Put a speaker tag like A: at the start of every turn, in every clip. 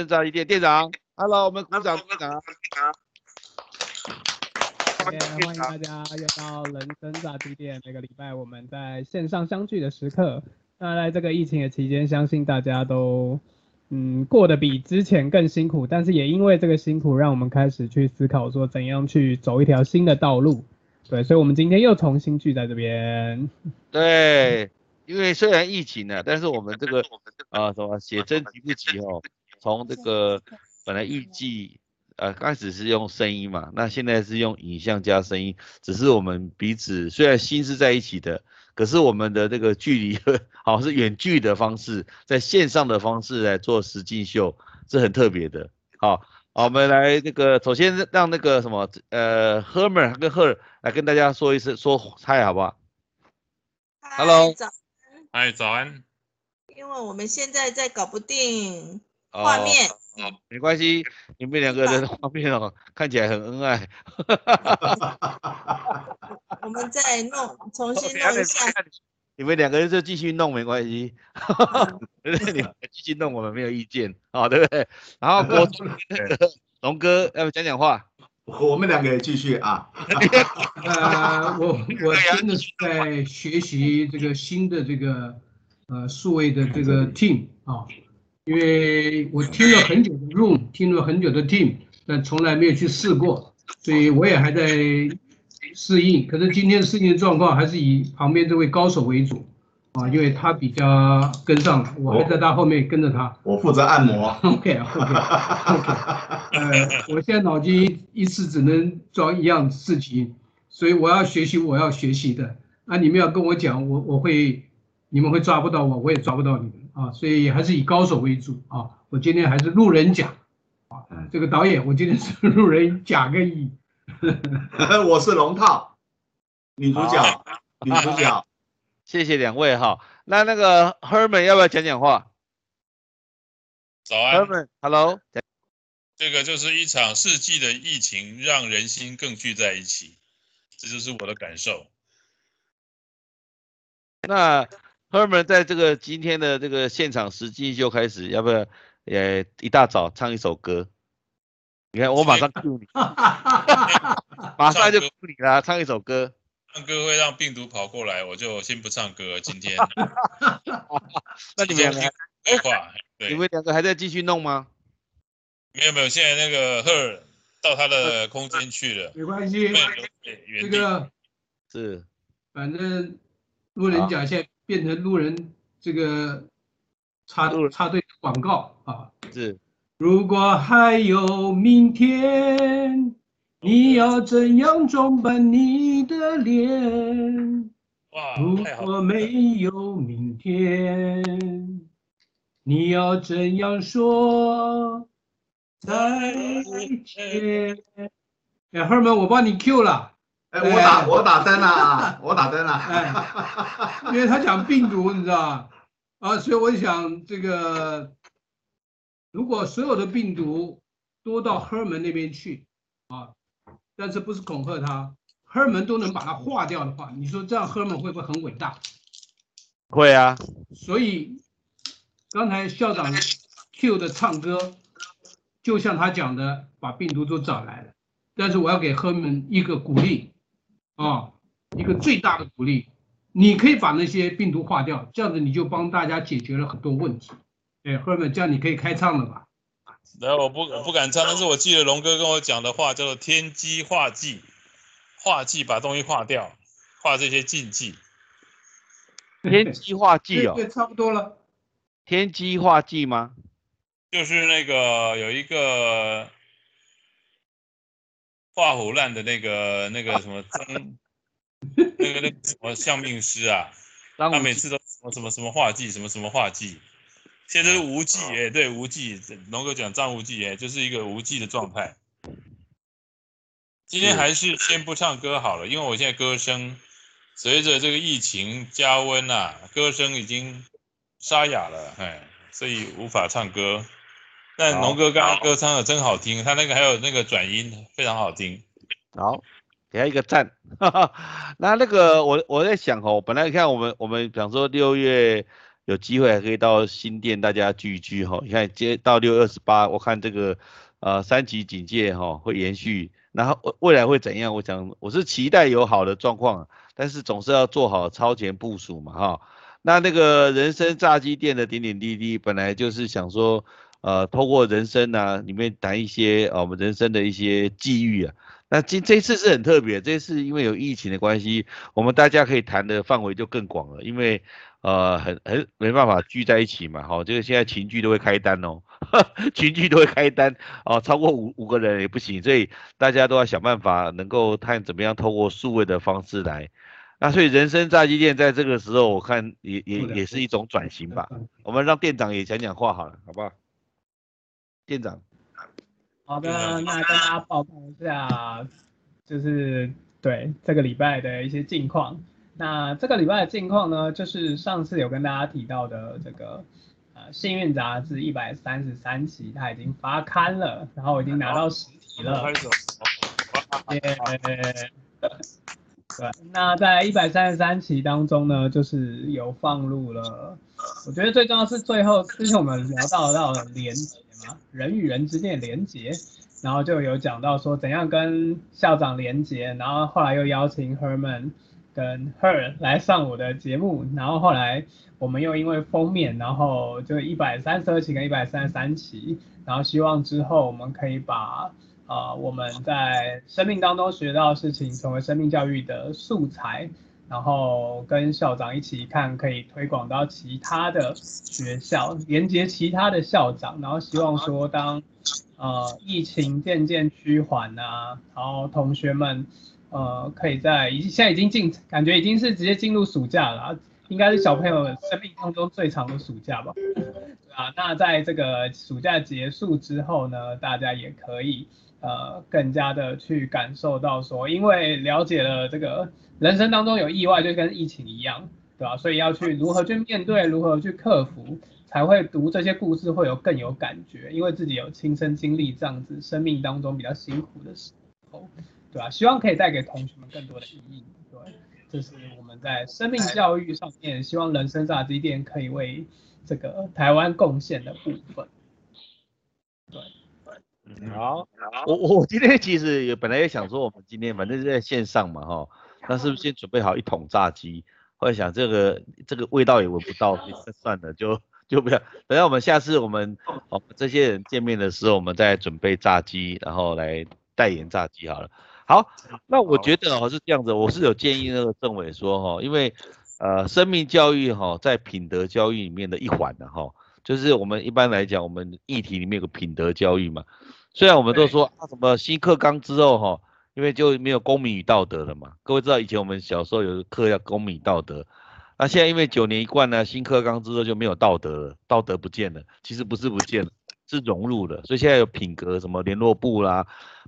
A: 生炸鸡店店长，Hello，我们鼓掌鼓掌。
B: 欢迎大家又到人生炸鸡店。每个礼拜我们在线上相聚的时刻。那在这个疫情的期间，相信大家都嗯过得比之前更辛苦，但是也因为这个辛苦，让我们开始去思考说怎样去走一条新的道路。对，所以我们今天又重新聚在这边。
A: 对，因为虽然疫情呢，但是我们这个啊什么写真集不急哦？从这个本来预计。呃，刚开始是用声音嘛，那现在是用影像加声音，只是我们彼此虽然心是在一起的，可是我们的这个距离 好是远距的方式，在线上的方式来做实境秀，是很特别的。好，好，我们来那个首先让那个什么呃，Herman 跟 Her 来跟大家说一声说嗨，好不好？Hello，
C: 早，
D: 嗨，早安。
C: 因为我们现在在搞不定画面。
A: 没关系，你们两个人的画面哦，看起来很恩爱。
C: 我们再弄，重新弄一下。
A: 你们两个人就继续弄没关系，你们继续弄我们没有意见，好对不对？然后国 龙哥要不讲讲话？
E: 我们两个也继续啊。
F: 呃，我我真的是在学习这个新的这个呃数位的这个 team 啊。因为我听了很久的 Room，听了很久的 Team，但从来没有去试过，所以我也还在适应。可是今天适应的状况还是以旁边这位高手为主啊，因为他比较跟上了，我还在他后面跟着他。
E: 我负责按摩。
F: OK OK OK。呃，我现在脑筋一次只能装一样事情，所以我要学习我要学习的。那你们要跟我讲，我我会，你们会抓不到我，我也抓不到你们。啊，所以还是以高手为主啊。我今天还是路人甲啊，这个导演我今天是路人甲跟乙，
E: 我是龙套女主角，女主角。
A: 谢谢两位哈。那那个 Herman 要不要讲讲话？
D: 早安
A: ，Herman，Hello。
D: 这个就是一场世纪的疫情，让人心更聚在一起，这就是我的感受。
A: 那。Herman 在这个今天的这个现场实际就开始，要不要？也，一大早唱一首歌。你看，我马上 Q 你，马上就 Q 你啦，唱一首歌。
D: 唱歌会让病毒跑过来，我就先不唱歌。今天。
A: 那你们两个，你们两个还在继续弄吗？
D: 没有没有，现在那个 Her 到他的空间去了。
F: 没关系，这个
A: 是，
F: 反正路人甲现在。变成路人这个插插队广告啊！
A: 是，
F: 如果还有明天，你要怎样装扮你的脸？如果没有明天，你要怎样说再见？哎，二门，我帮你 Q 了。
E: 哎，我打我打灯了啊，我打灯了。
F: 哎，因为他讲病毒，你知道吧？啊，所以我想这个，如果所有的病毒都到赫尔门那边去啊，但是不是恐吓他，赫尔门都能把它化掉的话，你说这样赫尔门会不会很伟大？
A: 会啊。
F: 所以刚才校长 Q 的唱歌，就像他讲的，把病毒都找来了。但是我要给赫尔门一个鼓励。啊，一个最大的鼓励，你可以把那些病毒化掉，这样子你就帮大家解决了很多问题。哎，赫们，这样你可以开唱了吧？
D: 然后我不我不敢唱，但是我记得龙哥跟我讲的话叫做天机化忌，化忌把东西化掉，化这些禁忌。
A: 天机化忌哦，
F: 对，差不多了。
A: 天机化忌吗？
D: 就是那个有一个。画虎烂的那个那个什么张，那个那个什么相命师啊，他每次都什么什么什么画技，什么什么画技，现在是无忌哎，对无忌，龙哥讲张无忌哎，就是一个无忌的状态。今天还是先不唱歌好了，因为我现在歌声随着这个疫情加温呐，歌声已经沙哑了，哎，所以无法唱歌。但龙哥刚刚歌唱的真好听，他那个还有那个转音非常好听。
A: 好，给他一个赞。那那个我我在想哦，本来你看我们我们比方说六月有机会还可以到新店大家聚一聚哈。你看接到六月二十八，我看这个呃三级警戒哈会延续，然后未未来会怎样？我想我是期待有好的状况，但是总是要做好超前部署嘛哈。那那个人生炸鸡店的点点滴滴，本来就是想说，呃，透过人生啊，里面谈一些呃我们人生的一些际遇啊。那这这次是很特别，这次因为有疫情的关系，我们大家可以谈的范围就更广了，因为呃很很没办法聚在一起嘛，好，这个现在群聚都会开单哦，群聚都会开单哦，超过五五个人也不行，所以大家都要想办法能够看怎么样透过数位的方式来。那所以人生炸鸡店在这个时候，我看也也也是一种转型吧。我们让店长也讲讲话好了，好不好？店长。
B: 好的，那跟大家报告一下，就是对这个礼拜的一些近况。那这个礼拜的近况呢，就是上次有跟大家提到的这个呃《幸运杂志》一百三十三期，它已经发刊了，然后已经拿到实体了。耶。对，那在一百三十三期当中呢，就是有放入了，我觉得最重要是最后之前我们聊到到连结嘛，人与人之间的连接，然后就有讲到说怎样跟校长连接，然后后来又邀请 Herman 跟 Her 来上我的节目，然后后来我们又因为封面，然后就一百三十二期跟一百三十三期，然后希望之后我们可以把。啊，我们在生命当中学到的事情，成为生命教育的素材，然后跟校长一起看，可以推广到其他的学校，连接其他的校长，然后希望说，当呃疫情渐渐趋缓啊，然后同学们呃可以在已现在已经进，感觉已经是直接进入暑假了，应该是小朋友生命当中最长的暑假吧？啊，那在这个暑假结束之后呢，大家也可以。呃，更加的去感受到说，因为了解了这个人生当中有意外，就跟疫情一样，对吧？所以要去如何去面对，如何去克服，才会读这些故事会有更有感觉，因为自己有亲身经历这样子生命当中比较辛苦的时候，对吧？希望可以带给同学们更多的意义，对，这是我们在生命教育上面，希望人生炸鸡店可以为这个台湾贡献的部分，对。
A: 好，我我今天其实也本来也想说，我们今天反正是在线上嘛，哈，那是不是先准备好一桶炸鸡？后来想这个这个味道也闻不到，算了，就就不要。等下我们下次我们哦这些人见面的时候，我们再准备炸鸡，然后来代言炸鸡好了。好，那我觉得哦是这样子，我是有建议那个政委说哈，因为呃生命教育哈在品德教育里面的一环的哈，就是我们一般来讲，我们议题里面有个品德教育嘛。虽然我们都说啊什么新课纲之后哈，因为就没有公民与道德了嘛。各位知道以前我们小时候有个课叫公民道德，那现在因为九年一贯呢，新课纲之后就没有道德了，道德不见了。其实不是不见了，是融入了。所以现在有品格什么联络部啦、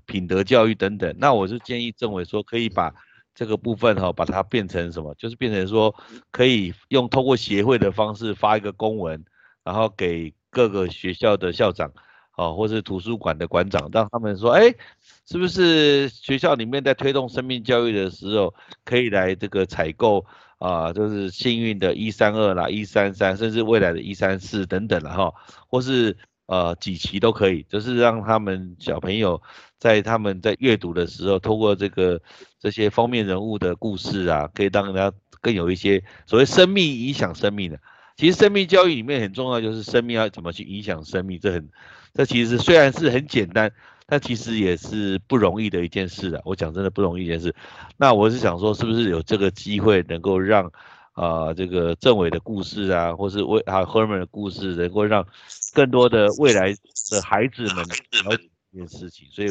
A: 品德教育等等。那我是建议政委说可以把这个部分哈，把它变成什么，就是变成说可以用通过协会的方式发一个公文，然后给各个学校的校长。哦，或是图书馆的馆长，让他们说，哎，是不是学校里面在推动生命教育的时候，可以来这个采购啊，就是幸运的一三二啦、一三三，甚至未来的一三四等等了哈，或是呃几期都可以，就是让他们小朋友在他们在阅读的时候，通过这个这些封面人物的故事啊，可以让人家更有一些所谓生命影响生命的。其实生命教育里面很重要，就是生命要怎么去影响生命，这很。这其实虽然是很简单，但其实也是不容易的一件事啊。我讲真的不容易一件事。那我是想说，是不是有这个机会能够让啊这个政委的故事啊，或是为啊 Herman 的故事，能够让更多的未来的孩子们了解这件事情。所以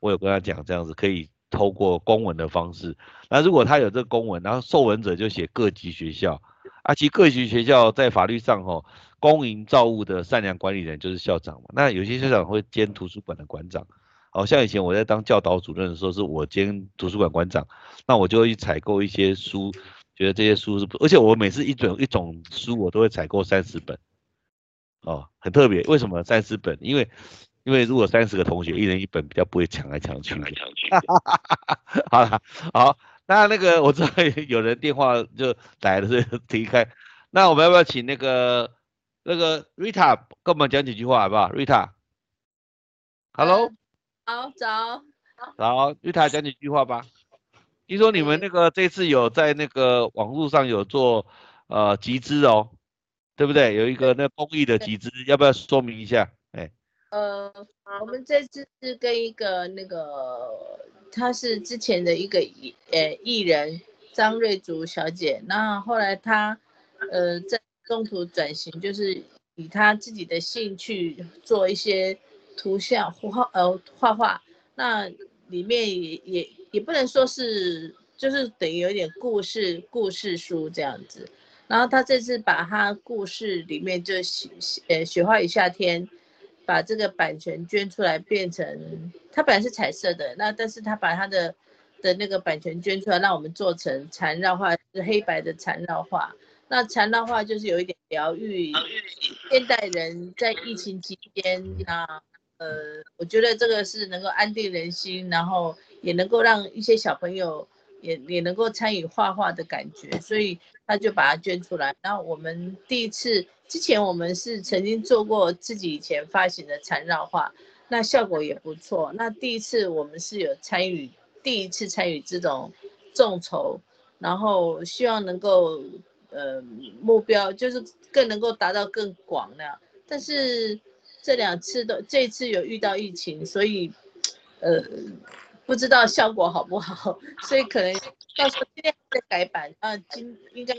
A: 我有跟他讲，这样子可以透过公文的方式。那如果他有这个公文，然后受文者就写各级学校，啊，其实各级学校在法律上吼。公营造物的善良管理人就是校长嘛。那有些校长会兼图书馆的馆长，好像以前我在当教导主任的时候，是我兼图书馆馆长，那我就会去采购一些书，觉得这些书是，而且我每次一种一种书我都会采购三十本，哦，很特别，为什么三十本？因为因为如果三十个同学一人一本，比较不会抢来抢去。抢来抢去。好了，好，那那个我知道有人电话就来了，所以 离开。那我们要不要请那个那个 Rita 跟我们讲几句话好不好？Rita，Hello，
G: 好早，
A: 好，Rita 讲几句话吧。听说你们那个这次有在那个网络上有做呃集资哦，对不对？有一个那公益的集资，要不要说明一下？
G: 呃，我们这次是跟一个那个，他是之前的一个艺呃艺人张瑞竹小姐，那后来她呃在中途转型，就是以她自己的兴趣做一些图像画呃画画，那里面也也也不能说是，就是等于有点故事故事书这样子。然后他这次把他故事里面就雪呃雪花与夏天，把这个版权捐出来，变成他本来是彩色的，那但是他把他的的那个版权捐出来，让我们做成缠绕画，是黑白的缠绕画。那缠绕画就是有一点疗愈现代人在疫情期间，那呃我觉得这个是能够安定人心，然后也能够让一些小朋友也也能够参与画画的感觉，所以。他就把它捐出来，然后我们第一次之前我们是曾经做过自己以前发行的缠绕画，那效果也不错。那第一次我们是有参与，第一次参与这种众筹，然后希望能够呃目标就是更能够达到更广那样。但是这两次都这次有遇到疫情，所以呃不知道效果好不好，所以可能。到时候今天再改版啊，今应该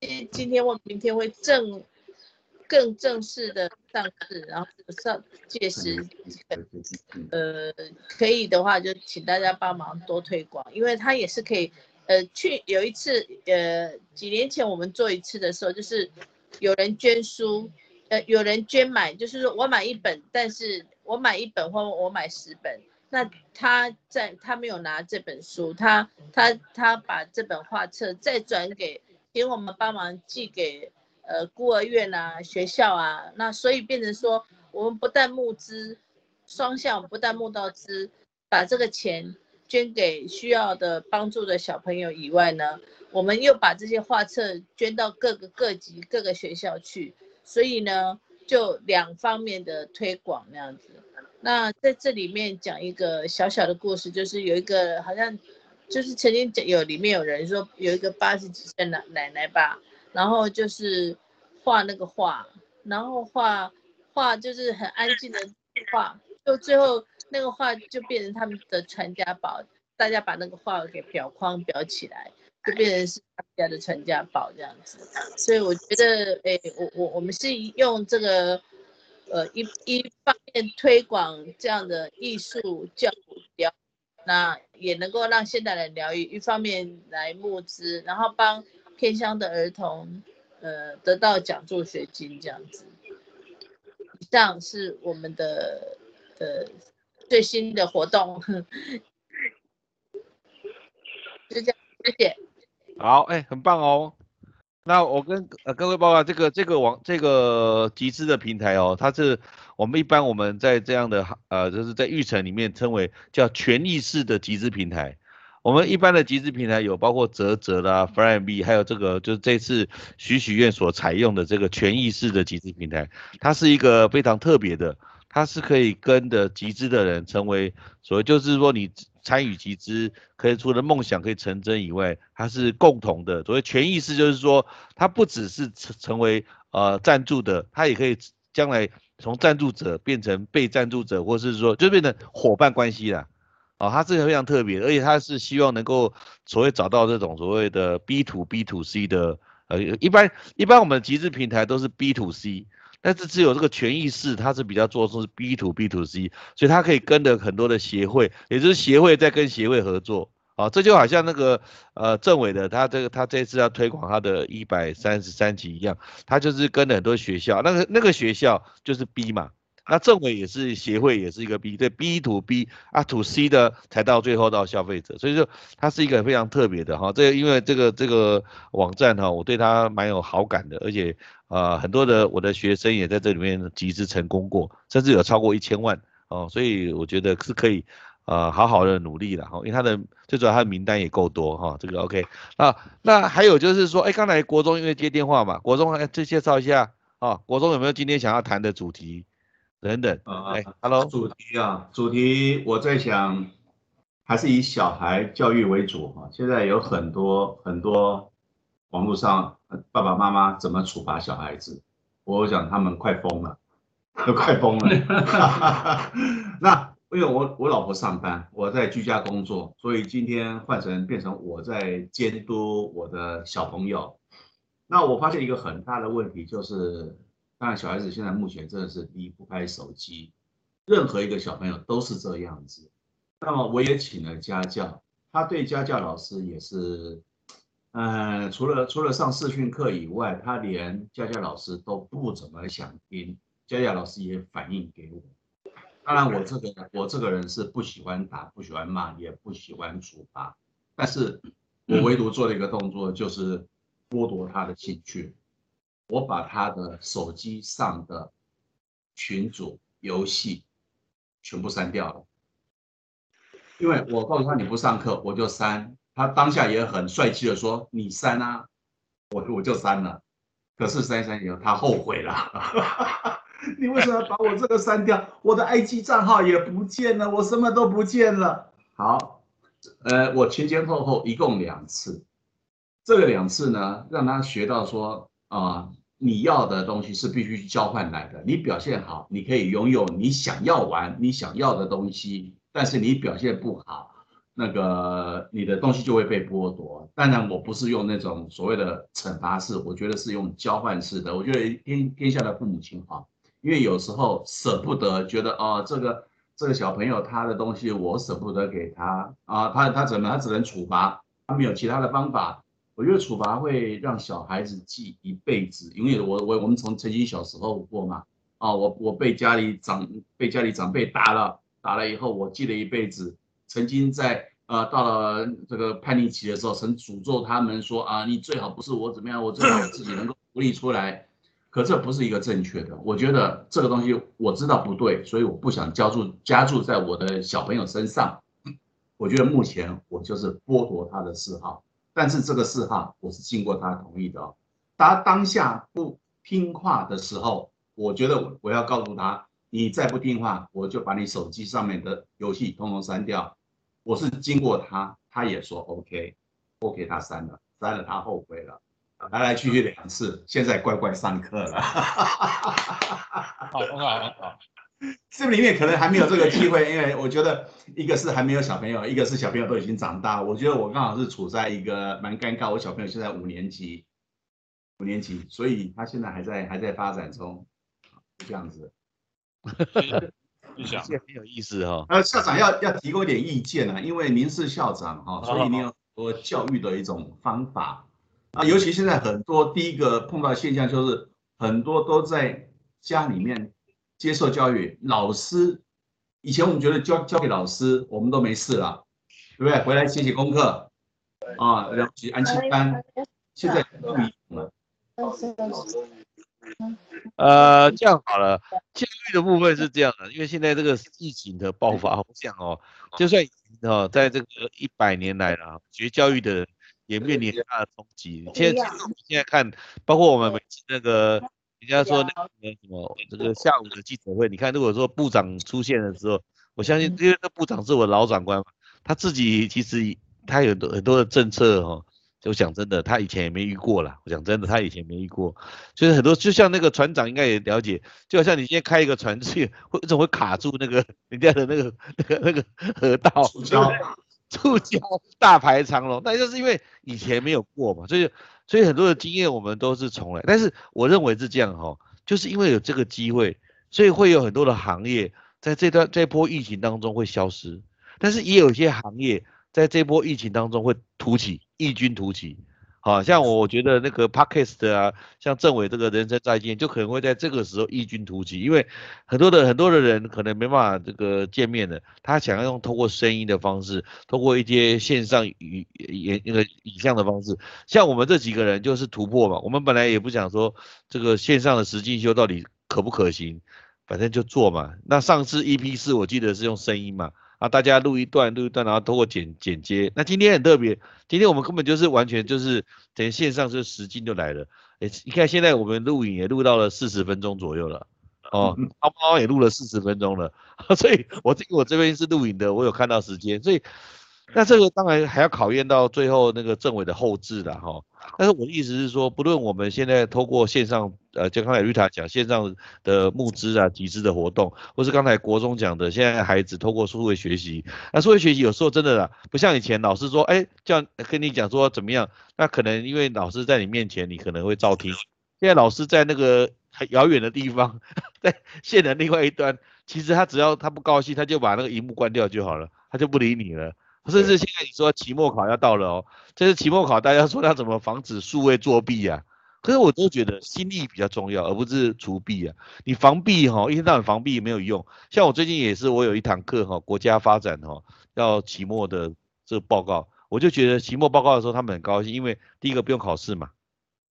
G: 今今天或明天会正更正式的上市，然后上届时呃可以的话就请大家帮忙多推广，因为它也是可以呃去有一次呃几年前我们做一次的时候，就是有人捐书，呃有人捐买，就是说我买一本，但是我买一本或我买十本。那他在他没有拿这本书，他他他把这本画册再转给，请我们帮忙寄给呃孤儿院啊、学校啊，那所以变成说，我们不但募资，双向不但募到资，把这个钱捐给需要的帮助的小朋友以外呢，我们又把这些画册捐到各个各级各个学校去，所以呢，就两方面的推广那样子。那在这里面讲一个小小的故事，就是有一个好像，就是曾经讲有里面有人说有一个八十几岁奶奶奶吧，然后就是画那个画，然后画画就是很安静的画，就最后那个画就变成他们的传家宝，大家把那个画给裱框裱起来，就变成是他们家的传家宝这样子。所以我觉得，哎，我我我们是用这个。呃，一一方面推广这样的艺术教育疗，那也能够让现代人疗愈；一方面来募资，然后帮偏乡的儿童，呃，得到奖助学金这样子。以上是我们的呃最新的活动，就这样，谢谢。
A: 好，哎，很棒哦。那我跟呃各位报告，这个这个网这个集资的平台哦，它是我们一般我们在这样的呃就是在育成里面称为叫权益式的集资平台。我们一般的集资平台有包括泽泽啦、f r a n B，还有这个就是这次许许愿所采用的这个权益式的集资平台，它是一个非常特别的，它是可以跟的集资的人成为所谓就是说你。参与集资，可以除了梦想可以成真以外，它是共同的。所谓权益是，就是说，它不只是成成为呃赞助的，它也可以将来从赞助者变成被赞助者，或是说就变成伙伴关系了。哦，它是非常特别，而且它是希望能够所谓找到这种所谓的 B to B to C 的，呃，一般一般我们集资平台都是 B to C。但是只有这个权益式，它是比较做的是 B to B to C，所以它可以跟着很多的协会，也就是协会在跟协会合作啊，这就好像那个呃政委的他这个他这次要推广他的一百三十三级一样，他就是跟了很多学校，那个那个学校就是 B 嘛。那政委也是协会，也是一个 B，对 B to B 啊 to C 的才到最后到消费者，所以说它是一个非常特别的哈。这因为这个这个网站哈，我对它蛮有好感的，而且呃很多的我的学生也在这里面集资成功过，甚至有超过一千万哦，所以我觉得是可以呃好好的努力了哈，因为它的最主要它的名单也够多哈，这个 OK 啊，那还有就是说，哎，刚才国中因为接电话嘛，国中哎，再介绍一下啊，国中有没有今天想要谈的主题等等？哎，Hello，
E: 主题啊，主题我在想还是以小孩教育为主哈，现在有很多很多网络上爸爸妈妈怎么处罚小孩子，我想他们快疯了。都 快疯了，那因为我我老婆上班，我在居家工作，所以今天换成变成我在监督我的小朋友。那我发现一个很大的问题就是，那小孩子现在目前真的是离不开手机，任何一个小朋友都是这样子。那么我也请了家教，他对家教老师也是，嗯，除了除了上视讯课以外，他连家教老师都不怎么想听。佳佳老师也反映给我，当然我这个我这个人是不喜欢打，不喜欢骂，也不喜欢处罚，但是我唯独做了一个动作，就是剥夺他的兴趣，我把他的手机上的群组游戏全部删掉了，因为我告诉他你不上课我就删，他当下也很帅气的说你删啊，我我就删了，可是删删以后他后悔了。你为什么把我这个删掉？我的 IG 账号也不见了，我什么都不见了。好，呃，我前前后后一共两次，这个两次呢，让他学到说啊，你要的东西是必须交换来的。你表现好，你可以拥有你想要玩、你想要的东西，但是你表现不好，那个你的东西就会被剥夺。当然，我不是用那种所谓的惩罚式，我觉得是用交换式的。我觉得天天下的父母亲好。因为有时候舍不得，觉得哦，这个这个小朋友他的东西我舍不得给他啊，他他怎么他只能处罚，他没有其他的方法。我觉得处罚会让小孩子记一辈子，因为我我我们从曾经小时候过嘛，啊，我我被家里长被家里长辈打了，打了以后我记了一辈子。曾经在呃到了这个叛逆期的时候，曾诅咒他们说啊，你最好不是我怎么样，我最好自己能够独立出来。可这不是一个正确的，我觉得这个东西我知道不对，所以我不想加注加注在我的小朋友身上。我觉得目前我就是剥夺他的嗜好，但是这个事哈我是经过他同意的哦。他当下不听话的时候，我觉得我要告诉他，你再不听话，我就把你手机上面的游戏通通删掉。我是经过他，他也说 OK，OK，他删了，删了他后悔了。来来去去两次，现在乖乖上课了。
D: 好，很好，很好。
E: 这里面可能还没有这个机会，因为我觉得一个是还没有小朋友，一个是小朋友都已经长大。我觉得我刚好是处在一个蛮尴尬。我小朋友现在五年级，五年级，所以他现在还在还在发展中，这样子。
D: 你想，
A: 很有意思哈。
E: 呃，校长要要提供一点意见啊，因为您是校长哈，所以你有很多教育的一种方法。啊，尤其现在很多第一个碰到现象就是很多都在家里面接受教育，老师以前我们觉得交交给老师我们都没事了，对不对？回来写写功课啊，然后去安心班，现在不一样了。
A: 呃，这样好了，教育的部分是这样的，因为现在这个疫情的爆发，我想哦，就算哦，在这个一百年来了，学教育的。也面临大的冲击。现在现在看，包括我们每次那个人家说那个什么这个下午的记者会，你看如果说部长出现的时候，我相信因为那部长是我老长官嘛，他自己其实他有很多的政策哦，就讲真的，他以前也没遇过啦。我讲真的，他以前没遇过，就是很多就像那个船长应该也了解，就好像你今天开一个船去，会怎么会卡住那个人家的那个 那个那个河道？促销大排长龙，那就是因为以前没有过嘛，所以所以很多的经验我们都是重来。但是我认为是这样哈，就是因为有这个机会，所以会有很多的行业在这段这波疫情当中会消失，但是也有一些行业在这波疫情当中会突起，异军突起。好像我觉得那个 podcast 啊，像政委这个人生再见，就可能会在这个时候异军突起，因为很多的很多的人可能没办法这个见面的，他想要用通过声音的方式，通过一些线上语言那个影像的方式，像我们这几个人就是突破嘛。我们本来也不想说这个线上的实境秀到底可不可行，反正就做嘛。那上次 EP 四我记得是用声音嘛。啊，大家录一段录一段，然后通过剪剪接。那今天很特别，今天我们根本就是完全就是等于线上是实境就来了。哎，你看现在我们录影也录到了四十分钟左右了，哦，猫猫也录了四十分钟了，所以我这我这边是录影的，我有看到时间，所以。那这个当然还要考验到最后那个政委的后置了哈，但是我的意思是说，不论我们现在透过线上，呃，就刚才瑞塔讲线上的募资啊、集资的活动，或是刚才国中讲的，现在孩子透过数位学习，那数位学习有时候真的啦，不像以前老师说，哎，叫跟你讲说怎么样，那可能因为老师在你面前，你可能会照听，现在老师在那个很遥远的地方，在线的另外一端，其实他只要他不高兴，他就把那个荧幕关掉就好了，他就不理你了。甚至现在你说期末考要到了哦，这是期末考，大家说要怎么防止数位作弊啊？可是我都觉得心力比较重要，而不是除弊啊。你防弊哈，一天到晚防弊没有用。像我最近也是，我有一堂课哈，国家发展哈，要期末的这个报告，我就觉得期末报告的时候他们很高兴，因为第一个不用考试嘛，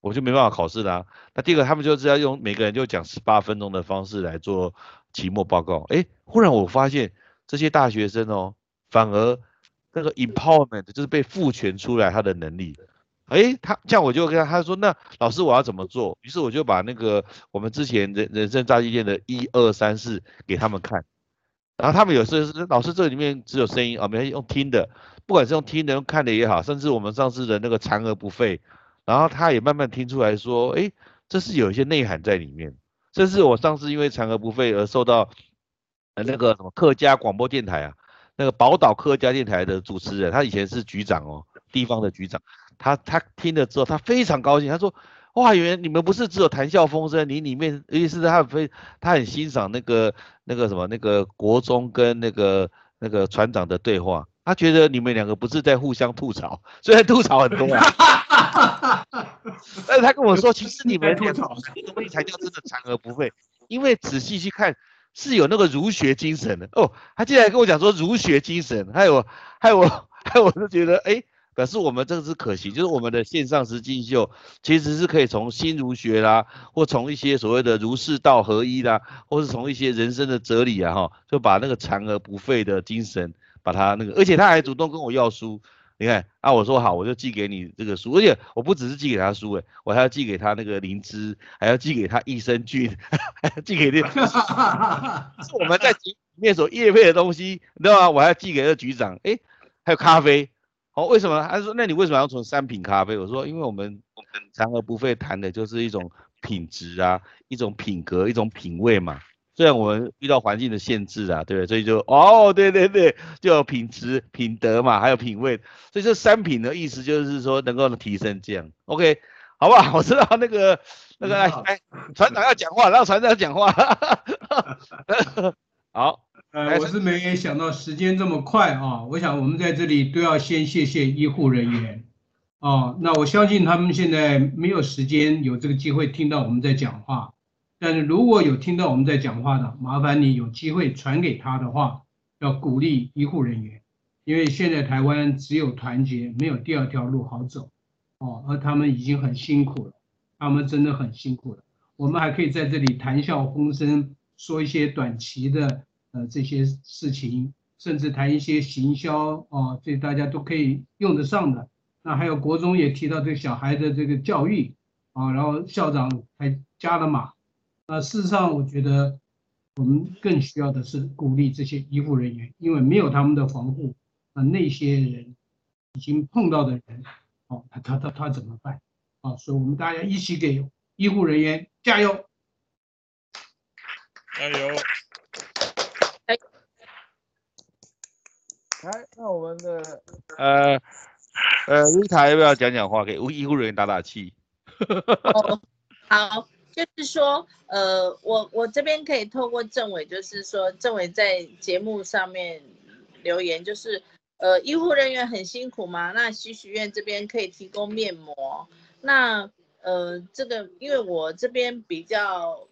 A: 我就没办法考试啦。那第二个他们就是要用每个人就讲十八分钟的方式来做期末报告。哎，忽然我发现这些大学生哦，反而。那个 empowerment 就是被赋权出来他的能力，哎，他这样我就跟他他说，那老师我要怎么做？于是我就把那个我们之前人人生炸鸡店的一二三四给他们看，然后他们有时候是老师这里面只有声音啊，没用听的，不管是用听的用看的也好，甚至我们上次的那个残而不废，然后他也慢慢听出来说，哎，这是有一些内涵在里面，甚至我上次因为残而不废而受到呃那个什么客家广播电台啊。那个宝岛客家电台的主持人，他以前是局长哦，地方的局长。他他听了之后，他非常高兴。他说：“哇，原来你们不是只有谈笑风生，你里面尤其是他非他很欣赏那个那个什么那个国中跟那个那个船长的对话。他觉得你们两个不是在互相吐槽，虽然吐槽很多啊，但是他跟我说，其实你们吐槽什么东西才叫真的残而不废，因为仔细去看。”是有那个儒学精神的哦，他竟然跟我讲说儒学精神，还有还有还有，我 就觉得哎，表示我们这个是可行，就是我们的线上实境秀其实是可以从新儒学啦，或从一些所谓的儒释道合一啦，或是从一些人生的哲理啊哈，就把那个残而不废的精神，把它那个，而且他还主动跟我要书。你看啊，我说好，我就寄给你这个书，而且我不只是寄给他书，哎，我还要寄给他那个灵芝，还要寄给他益生菌，寄给那，是我们在里面所叶配的东西，你知道吗？我还要寄给那局长，哎，还有咖啡，哦，为什么？他说，那你为什么要从三品咖啡？我说，因为我们我们残而不废谈的就是一种品质啊，一种品格，一种品味嘛。虽然我们遇到环境的限制啊，对不对？所以就哦，对对对，就有品质、品德嘛，还有品味。所以这三品的意思就是说能够提升这样。OK，好不好？我知道那个那个哎，船长要讲话，让船长讲话。好，
F: 呃，我是没想到时间这么快啊！我想我们在这里都要先谢谢医护人员啊。那我相信他们现在没有时间有这个机会听到我们在讲话。但是如果有听到我们在讲话的，麻烦你有机会传给他的话，要鼓励医护人员，因为现在台湾只有团结，没有第二条路好走，哦，而他们已经很辛苦了，他们真的很辛苦了。我们还可以在这里谈笑风生，说一些短期的呃这些事情，甚至谈一些行销哦，这大家都可以用得上的。那还有国中也提到这个小孩的这个教育啊，然后校长还加了码。那事实上，我觉得我们更需要的是鼓励这些医护人员，因为没有他们的防护，那那些人已经碰到的人，哦，他他他他怎么办？啊，所以我们大家一起给医护人员加油，
D: 加油！
A: 哎，来，那我们的呃呃，露台要不要讲讲话，给医护人员打打气？
G: 好。就是说，呃，我我这边可以透过政委，就是说政委在节目上面留言，就是，呃，医护人员很辛苦嘛，那许许院这边可以提供面膜，那呃，这个因为我这边比较，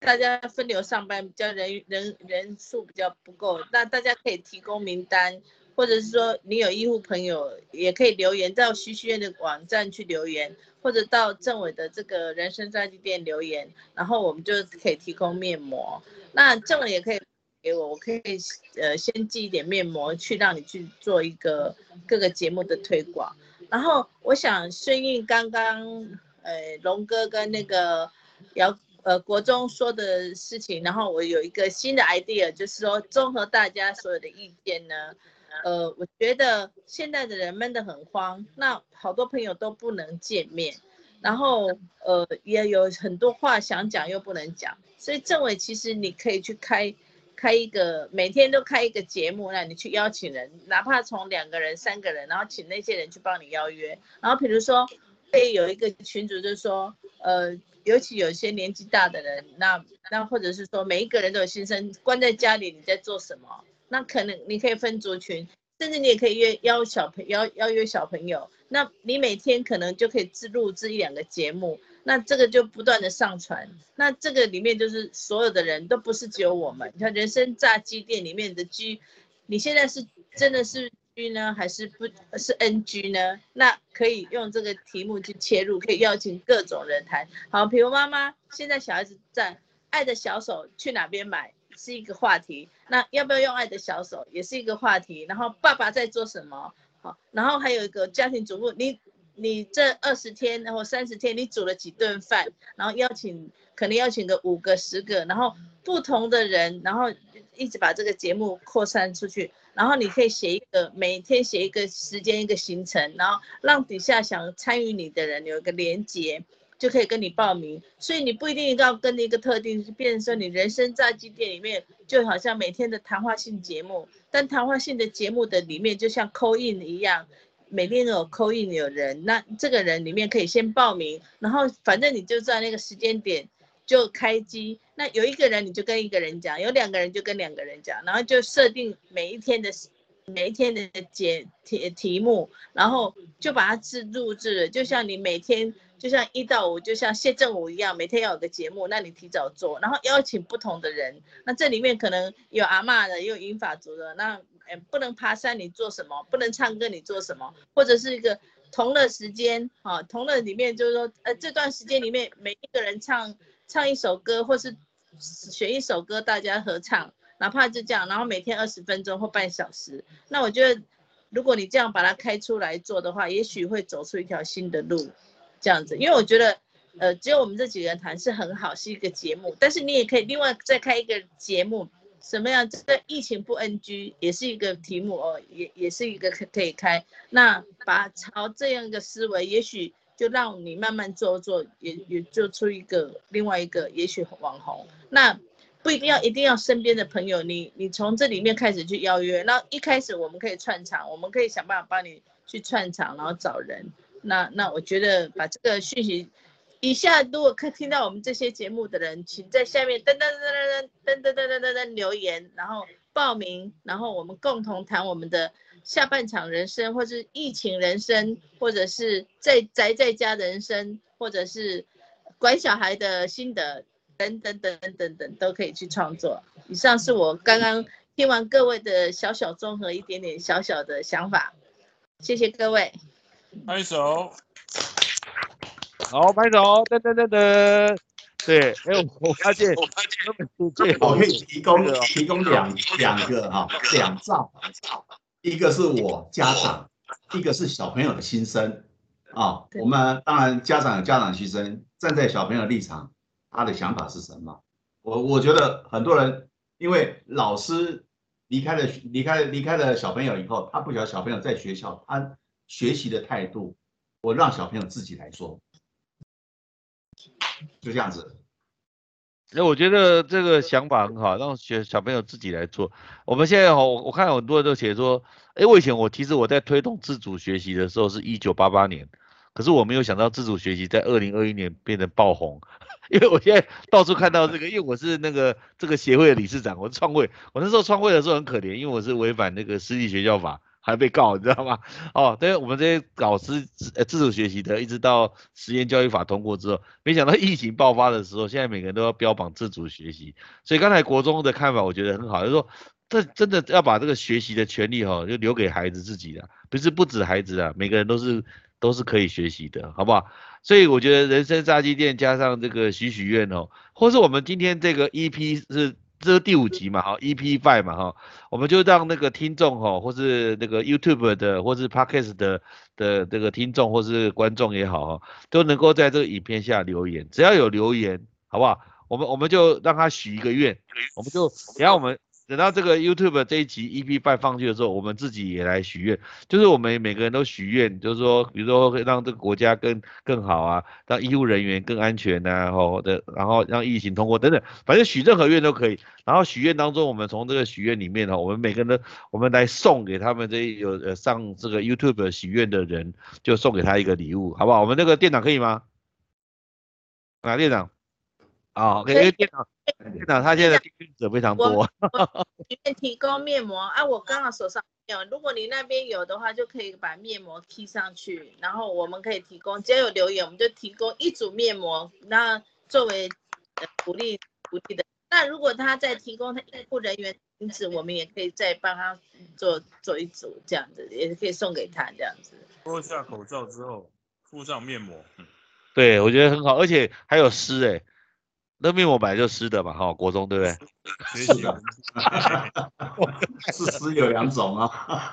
G: 大家分流上班，比较人人人数比较不够，那大家可以提供名单。或者是说你有医护朋友，也可以留言到徐徐院的网站去留言，或者到政委的这个人生专辑店留言，然后我们就可以提供面膜。那政委也可以给我，我可以呃先寄一点面膜去让你去做一个各个节目的推广。然后我想顺应刚刚呃龙哥跟那个姚呃国中说的事情，然后我有一个新的 idea，就是说综合大家所有的意见呢，呃，我觉得现在的人闷得很慌，那好多朋友都不能见面，然后呃也有很多话想讲又不能讲，所以政委其实你可以去开。开一个每天都开一个节目，那你去邀请人，哪怕从两个人、三个人，然后请那些人去帮你邀约。然后比如说，可以有一个群主，就说，呃，尤其有些年纪大的人，那那或者是说每一个人都有心声，关在家里你在做什么？那可能你可以分族群，甚至你也可以约邀小朋邀邀约小朋友。那你每天可能就可以自录制一两个节目。那这个就不断的上传，那这个里面就是所有的人都不是只有我们。你看人生炸鸡店里面的 G，你现在是真的是 G 呢，还是不是 NG 呢？那可以用这个题目去切入，可以邀请各种人谈。好，比如妈妈现在小孩子在爱的小手去哪边买是一个话题，那要不要用爱的小手也是一个话题。然后爸爸在做什么？好，然后还有一个家庭主妇，你。你这二十天，然后三十天，你煮了几顿饭？然后邀请，可能邀请个五个、十个，然后不同的人，然后一直把这个节目扩散出去。然后你可以写一个，每天写一个时间、一个行程，然后让底下想参与你的人有一个连接，就可以跟你报名。所以你不一定要跟一个特定，变成说你人生炸鸡店里面，就好像每天的谈话性节目，但谈话性的节目的里面，就像 call in 一样。每天都有扣印有人，那这个人里面可以先报名，然后反正你就在那个时间点就开机。那有一个人你就跟一个人讲，有两个人就跟两个人讲，然后就设定每一天的每一天的节题题目，然后就把它制录制，就像你每天就像一到五就像谢振武一样，每天要有个节目，那你提早做，然后邀请不同的人，那这里面可能有阿嬷的，也有英法族的，那。哎，不能爬山，你做什么？不能唱歌，你做什么？或者是一个同乐时间啊，同乐里面就是说，呃，这段时间里面每一个人唱唱一首歌，或是选一首歌，大家合唱，哪怕就这样，然后每天二十分钟或半小时。那我觉得，如果你这样把它开出来做的话，也许会走出一条新的路，这样子。因为我觉得，呃，只有我们这几个人谈是很好，是一个节目，但是你也可以另外再开一个节目。什么样？这疫情不 NG 也是一个题目哦，也也是一个可可以开。那把朝这样一个思维，也许就让你慢慢做做，也也做出一个另外一个，也许网红。那不一定要一定要身边的朋友，你你从这里面开始去邀约。那一开始我们可以串场，我们可以想办法帮你去串场，然后找人。那那我觉得把这个讯息。以下如果可听到我们这些节目的人，请在下面噔噔噔噔噔噔噔噔噔噔留言，然后报名，然后我们共同谈我们的下半场人生，或是疫情人生，或者是在宅在家人生，或者是管小孩的心得等等等等等等都可以去创作。以上是我刚刚听完各位的小小综合一点点小小的想法，谢谢各位。
D: 拍手。
A: 好，拍手，噔噔噔噔，对，哎，我发现，我发
E: 现，我可以提供提供两两个哈，两兆，一个是我家长，一个是小朋友的心声啊。我们当然家长有家长心声，站在小朋友立场，他的想法是什么？我我觉得很多人因为老师离开了离开离开了小朋友以后，他不晓得小朋友在学校他学习的态度，我让小朋友自己来做。就这样子，
A: 那我觉得这个想法很好，让学小朋友自己来做。我们现在我我看很多人都写说，哎，我以前我其实我在推动自主学习的时候是一九八八年，可是我没有想到自主学习在二零二一年变成爆红，因为我现在到处看到这个，因为我是那个这个协会的理事长，我是创会，我那时候创会的时候很可怜，因为我是违反那个私立学校法。还被告，你知道吗？哦，对，我们这些老师自自主学习的，一直到实验教育法通过之后，没想到疫情爆发的时候，现在每个人都要标榜自主学习。所以刚才国中的看法，我觉得很好，就是说，这真的要把这个学习的权利哈，就留给孩子自己的，不是不止孩子啊，每个人都是都是可以学习的，好不好？所以我觉得人生炸鸡店加上这个许许愿哦，或是我们今天这个 EP 是这是第五集嘛，哈，EP Five 嘛，哈，我们就让那个听众哈，或是那个 YouTube 的，或是 Podcast 的的这个听众或是观众也好哈，都能够在这个影片下留言，只要有留言，好不好？我们我们就让他许一个愿，我们就等下我们。等到这个 YouTube 这一集 EP 拜放去的时候，我们自己也来许愿，就是我们每个人都许愿，就是说，比如说让这个国家更更好啊，让医护人员更安全呐，然后的，然后让疫情通过等等，反正许任何愿都可以。然后许愿当中，我们从这个许愿里面呢，我们每个人，我们来送给他们这有呃上这个 YouTube 许愿的人，就送给他一个礼物，好不好？我们那个店长可以吗？啊，店长。啊，因为电脑电脑它现在订阅者非常多。
G: 里面 提供面膜啊，我刚好手上有，如果你那边有的话，就可以把面膜贴上去，然后我们可以提供，只要有留言，我们就提供一组面膜，那作为鼓励鼓励的。那如果他再提供他医护人员名字，我们也可以再帮他做做一组这样子，也可以送给他这样子。
D: 脱下口罩之后敷上面膜，
A: 对我觉得很好，而且还有湿哎。那面膜本来就湿的嘛，哈，国中对不对？
E: 是湿有两种啊。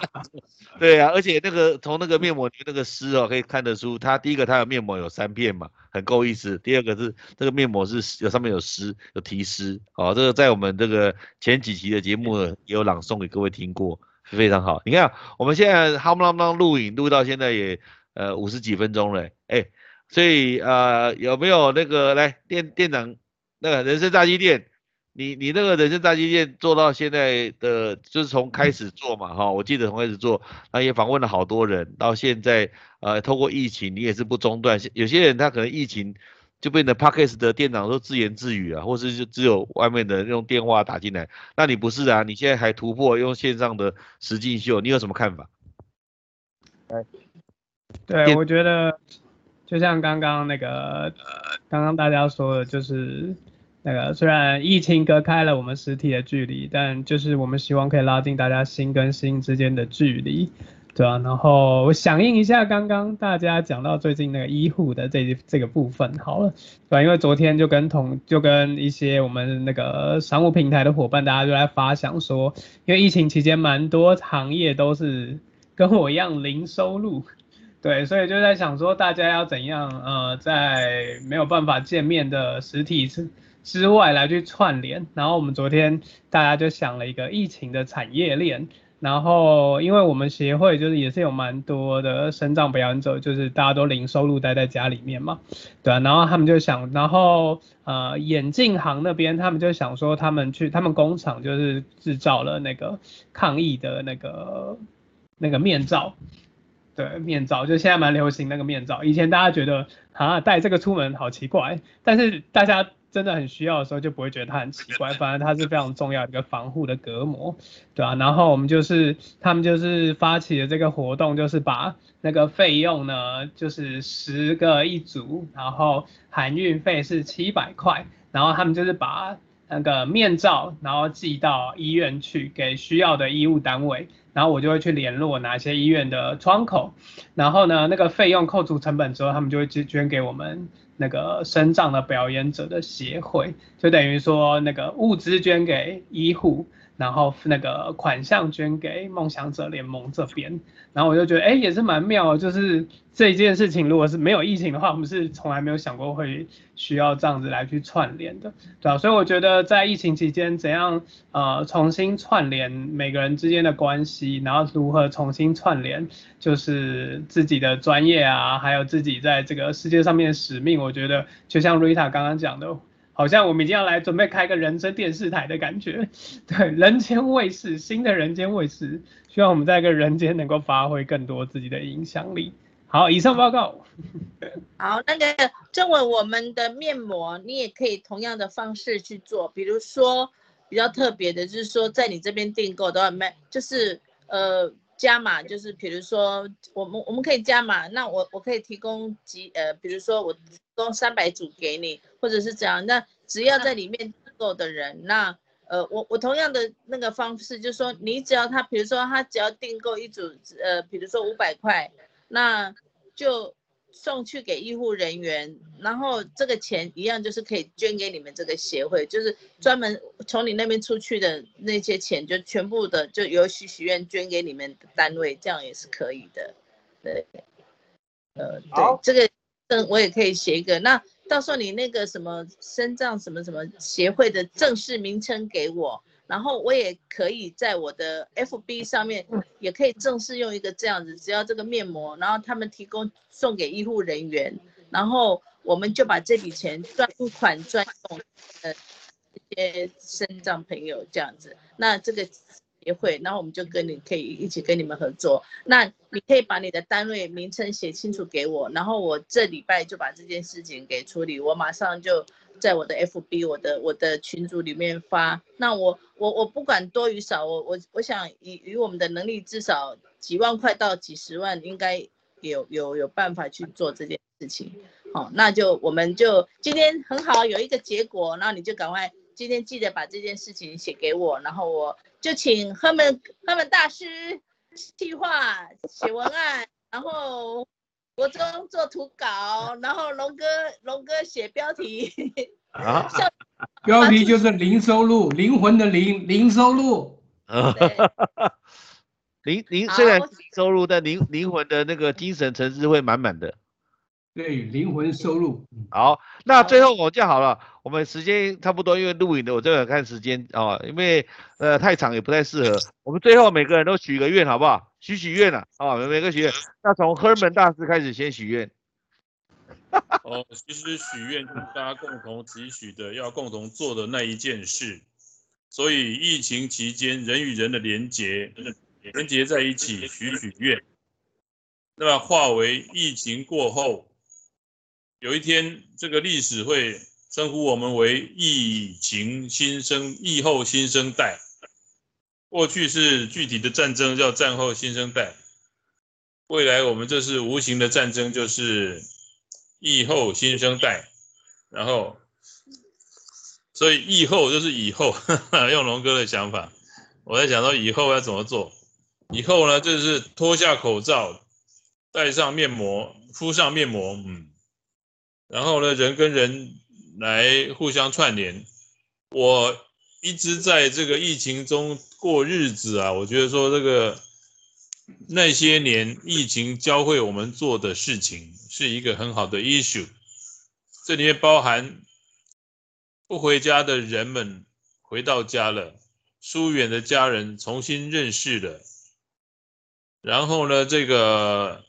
A: 对啊，而且那个从那个面膜那个湿哦，可以看得出，它第一个它有面膜有三片嘛，很够意思。第二个是这个面膜是有上面有湿有提湿，哦，这个在我们这个前几期的节目也有朗诵给各位听过，非常好。你看我们现在哈不啷啷录影录到现在也呃五十几分钟了，哎。所以呃有没有那个来店店长那个人生炸鸡店，你你那个人生炸鸡店做到现在的就是从开始做嘛哈，我记得从开始做，那也访问了好多人，到现在呃透过疫情你也是不中断，有些人他可能疫情就变成 Parkes 的店长都自言自语啊，或是就只有外面的用电话打进来，那你不是啊？你现在还突破用线上的实境秀，你有什么看法？
B: 对，我觉得。就像刚刚那个，呃刚刚大家说的，就是那个虽然疫情隔开了我们实体的距离，但就是我们希望可以拉近大家心跟心之间的距离，对吧？然后我响应一下刚刚大家讲到最近那个医护的这这个部分，好了，对吧？因为昨天就跟同就跟一些我们那个商务平台的伙伴，大家就在发想说，因为疫情期间蛮多行业都是跟我一样零收入。对，所以就在想说，大家要怎样，呃，在没有办法见面的实体之之外来去串联。然后我们昨天大家就想了一个疫情的产业链。然后，因为我们协会就是也是有蛮多的生长表演者，就是大家都零收入待在家里面嘛，对啊。然后他们就想，然后呃，眼镜行那边他们就想说，他们去他们工厂就是制造了那个抗疫的那个那个面罩。对面罩，就现在蛮流行那个面罩。以前大家觉得啊戴这个出门好奇怪，但是大家真的很需要的时候就不会觉得它很奇怪，反而它是非常重要一个防护的隔膜，对吧？然后我们就是他们就是发起了这个活动，就是把那个费用呢，就是十个一组，然后含运费是七百块，然后他们就是把那个面罩然后寄到医院去给需要的医务单位。然后我就会去联络哪些医院的窗口，然后呢，那个费用扣除成本之后，他们就会捐捐给我们那个身障的表演者的协会，就等于说那个物资捐给医护。然后那个款项捐给梦想者联盟这边，然后我就觉得，哎，也是蛮妙，就是这件事情如果是没有疫情的话，我们是从来没有想过会需要这样子来去串联的，对吧？所以我觉得在疫情期间，怎样呃重新串联每个人之间的关系，然后如何重新串联，就是自己的专业啊，还有自己在这个世界上面的使命，我觉得就像瑞塔刚刚讲的。好像我们已经要来准备开个人生电视台的感觉，对，人间卫视，新的人间卫视，希望我们在个人间能够发挥更多自己的影响力。好，以上报告。
G: 好，那个正文，我们的面膜你也可以同样的方式去做，比如说比较特别的，就是说在你这边订购的话，卖就是呃加码，就是比如说我们我们可以加码，那我我可以提供几呃，比如说我提。供三百组给你，或者是这样，那只要在里面订购的人，那呃，我我同样的那个方式，就是说你只要他，比如说他只要订购一组，呃，比如说五百块，那就送去给医护人员，然后这个钱一样就是可以捐给你们这个协会，就是专门从你那边出去的那些钱，就全部的就由许许愿捐给你们的单位，这样也是可以的。对，呃，对，这个证，我也可以写一个。那到时候你那个什么肾脏什么什么协会的正式名称给我。然后我也可以在我的 FB 上面，也可以正式用一个这样子，只要这个面膜，然后他们提供送给医护人员，然后我们就把这笔钱专款专用，呃，一些身障朋友这样子，那这个协会，然后我们就跟你可以一起跟你们合作，那你可以把你的单位名称写清楚给我，然后我这礼拜就把这件事情给处理，我马上就。在我的 FB 我的我的群组里面发，那我我我不管多与少，我我我想以以我们的能力，至少几万块到几十万，应该有有有办法去做这件事情。好，那就我们就今天很好有一个结果，那你就赶快今天记得把这件事情写给我，然后我就请赫们赫们大师计划写文案，然后。国中做图稿，然后龙哥龙哥写标题
F: 啊，标题就是零收入，灵魂的零，零收入。啊，
A: 灵灵虽然收入，但灵灵魂的那个精神层次会满满的。
F: 对，灵魂收入。
A: 好，那最后我就好了，我们时间差不多，因为录影的我这个看时间啊，因为呃太长也不太适合。我们最后每个人都许个愿，好不好？许许愿了啊！每个许愿，那从赫门大师开始先许愿。
D: 哦，其实许愿就是大家共同提许的，要共同做的那一件事。所以疫情期间，人与人的连结，连结在一起许许愿，那么化为疫情过后，有一天这个历史会称呼我们为疫情新生、疫后新生代。过去是具体的战争，叫战后新生代；未来我们这是无形的战争，就是疫后新生代。然后，所以疫后就是以后，用龙哥的想法，我在想说以后要怎么做。以后呢，就是脱下口罩，戴上面膜，敷上面膜，嗯，然后呢，人跟人来互相串联。我一直在这个疫情中。过日子啊，我觉得说这个那些年疫情教会我们做的事情是一个很好的 issue，这里面包含不回家的人们回到家了，疏远的家人重新认识了，然后呢，这个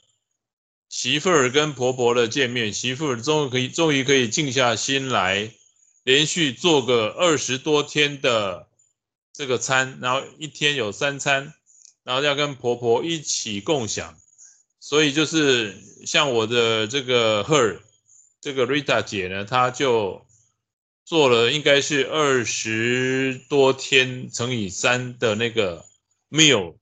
D: 媳妇儿跟婆婆的见面，媳妇儿终于可以终于可以静下心来，连续做个二十多天的。这个餐，然后一天有三餐，然后要跟婆婆一起共享，所以就是像我的这个 her，这个 Rita 姐呢，她就做了应该是二十多天乘以三的那个 meal，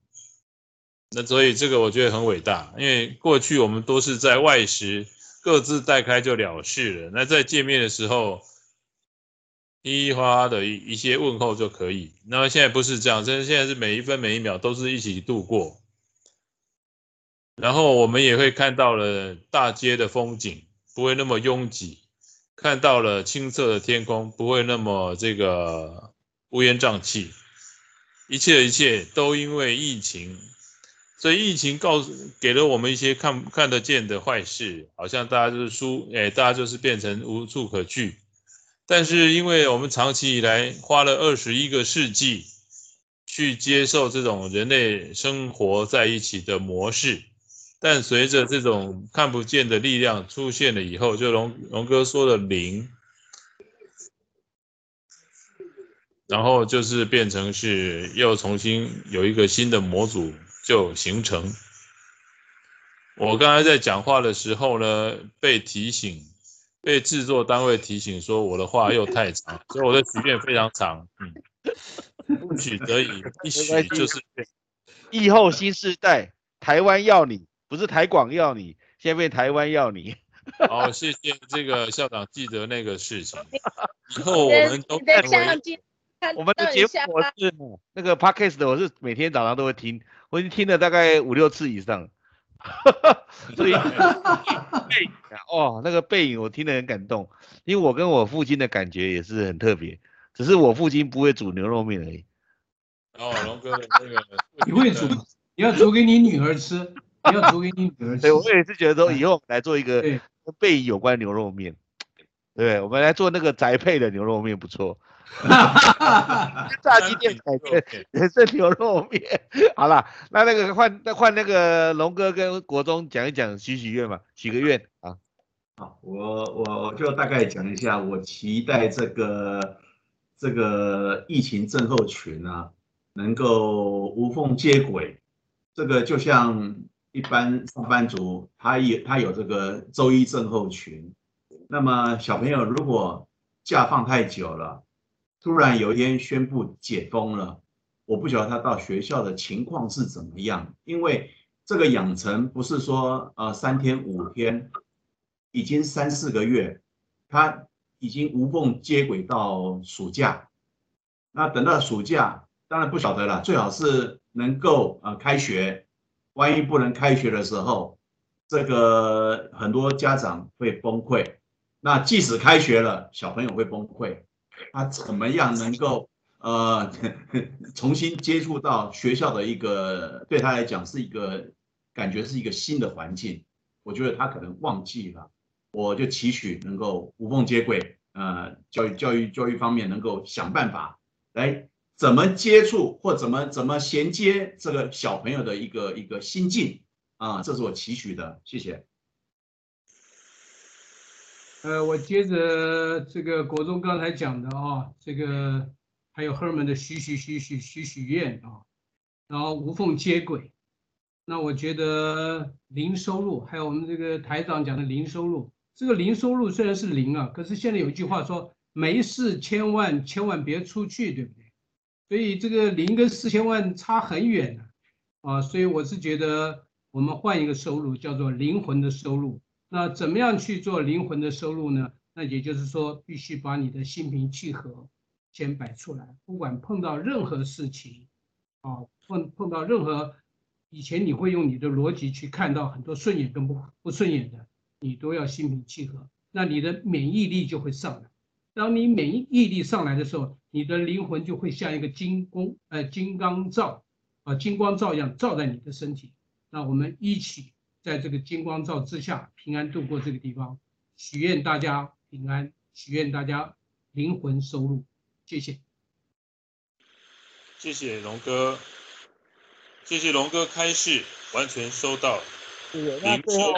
D: 那所以这个我觉得很伟大，因为过去我们都是在外食，各自带开就了事了，那在见面的时候。一花的一些问候就可以，那么现在不是这样，现在是每一分每一秒都是一起度过，然后我们也会看到了大街的风景不会那么拥挤，看到了清澈的天空不会那么这个乌烟瘴气，一切的一切都因为疫情，所以疫情告诉给了我们一些看看得见的坏事，好像大家就是输，哎，大家就是变成无处可去。但是，因为我们长期以来花了二十一个世纪去接受这种人类生活在一起的模式，但随着这种看不见的力量出现了以后，就龙龙哥说的零，然后就是变成是又重新有一个新的模组就形成。我刚才在讲话的时候呢，被提醒。被制作单位提醒说我的话又太长，所以我的曲面非常长。嗯，不许则已，一曲就是
A: 疫后新时代，台湾要你，不是台广要你，现在变台湾要你。
D: 好，谢谢这个校长记得那个事情。以后我们都
A: 我们的节目我是那个 podcast 的，我是每天早上都会听，我已经听了大概五六次以上。所以背影哦，那个背影我听得很感动，因为我跟我父亲的感觉也是很特别，只是我父亲不会煮牛肉面而已。
D: 哦，龙哥的那个，
F: 你会煮吗？你要煮给你女儿吃，你要煮给你女儿 吃。
A: 对，我也是觉得说以后来做一个跟背影有关牛肉面，对，我们来做那个宅配的牛肉面不错。炸鸡店改成也是 牛肉面。好了，那那个换那换那个龙哥跟国忠讲一讲许许愿嘛，许个愿啊。
E: 好，我我就大概讲一下，我期待这个这个疫情症候群啊，能够无缝接轨。这个就像一般上班族，他有他有这个周一症候群。那么小朋友如果假放太久了，突然有一天宣布解封了，我不晓得他到学校的情况是怎么样，因为这个养成不是说呃三天五天，已经三四个月，他已经无缝接轨到暑假。那等到暑假，当然不晓得了，最好是能够呃开学。万一不能开学的时候，这个很多家长会崩溃。那即使开学了，小朋友会崩溃。他怎么样能够呃 重新接触到学校的一个对他来讲是一个感觉是一个新的环境？我觉得他可能忘记了。我就期许能够无缝接轨，呃，教育教育教育方面能够想办法来怎么接触或怎么怎么衔接这个小朋友的一个一个心境啊，这是我期许的。谢谢。
F: 呃，我接着这个国中刚才讲的啊，这个还有 Herman 的许许许许许许愿啊，然后无缝接轨。那我觉得零收入，还有我们这个台长讲的零收入，这个零收入虽然是零啊，可是现在有一句话说，没事千万千万别出去，对不对？所以这个零跟四千万差很远的啊，所以我是觉得我们换一个收入，叫做灵魂的收入。那怎么样去做灵魂的收入呢？那也就是说，必须把你的心平气和先摆出来，不管碰到任何事情，啊，碰碰到任何以前你会用你的逻辑去看到很多顺眼跟不不顺眼的，你都要心平气和，那你的免疫力就会上来。当你免疫力上来的时候，你的灵魂就会像一个金光呃金刚罩啊金光罩一样罩在你的身体。那我们一起。在这个金光照之下，平安度过这个地方，许愿大家平安，许愿大家灵魂收入，谢谢。
D: 谢谢龙哥，谢谢龙哥开示，完全收到。
A: 谢谢。那最后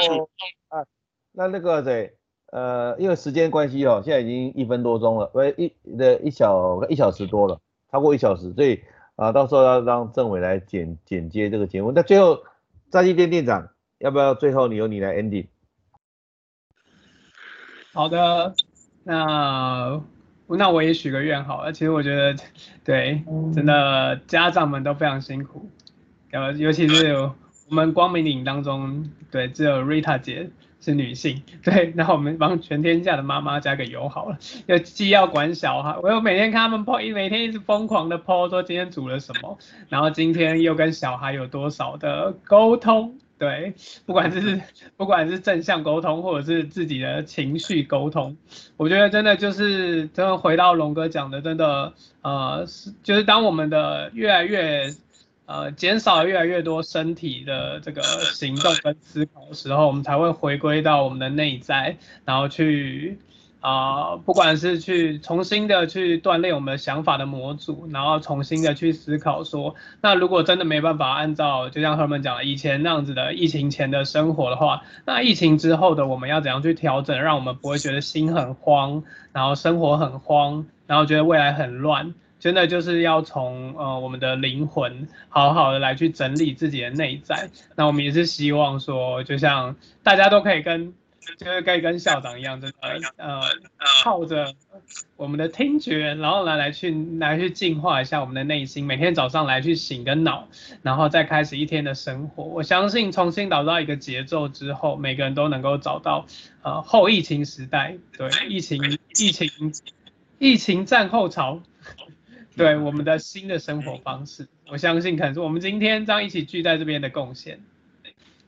A: 啊，那那个对，呃，因为时间关系哦，现在已经一分多钟了，不一的一小一小时多了，超过一小时，所以啊，到时候要让政委来剪剪接这个节目。那最后，炸鸡店店长。要不要最后你由你来 ending？
B: 好的，那那我也许个愿好了。其实我觉得，对，真的家长们都非常辛苦，呃，尤其是我们光明岭当中，对，只有 Rita 姐是女性，对，那我们帮全天下的妈妈加个油好了，又既要管小孩，我又每天看他们 po，每天一直疯狂的 po 说今天煮了什么，然后今天又跟小孩有多少的沟通。对，不管是不管是正向沟通，或者是自己的情绪沟通，我觉得真的就是真的回到龙哥讲的，真的呃是就是当我们的越来越呃减少越来越多身体的这个行动跟思考的时候，我们才会回归到我们的内在，然后去。啊，不管是去重新的去锻炼我们想法的模组，然后重新的去思考说，那如果真的没办法按照就像他们讲的以前那样子的疫情前的生活的话，那疫情之后的我们要怎样去调整，让我们不会觉得心很慌，然后生活很慌，然后觉得未来很乱，真的就是要从呃我们的灵魂好好的来去整理自己的内在。那我们也是希望说，就像大家都可以跟。就是可以跟校长一样，真的，呃，靠着我们的听觉，然后来来去来去净化一下我们的内心，每天早上来去醒个脑，然后再开始一天的生活。我相信重新找到一个节奏之后，每个人都能够找到，呃，后疫情时代，对，疫情疫情疫情战后潮，对我们的新的生活方式。我相信可能是我们今天这样一起聚在这边的贡献。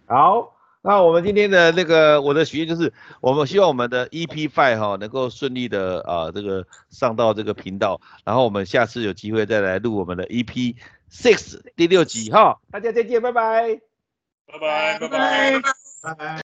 A: 好，那我们今天的那个我的许愿就是，我们希望我们的 EP Five 哈能够顺利的啊这个上到这个频道，然后我们下次有机会再来录我们的 EP Six 第六集哈，大家再见，拜拜，
D: 拜拜。拜拜。
E: 拜拜。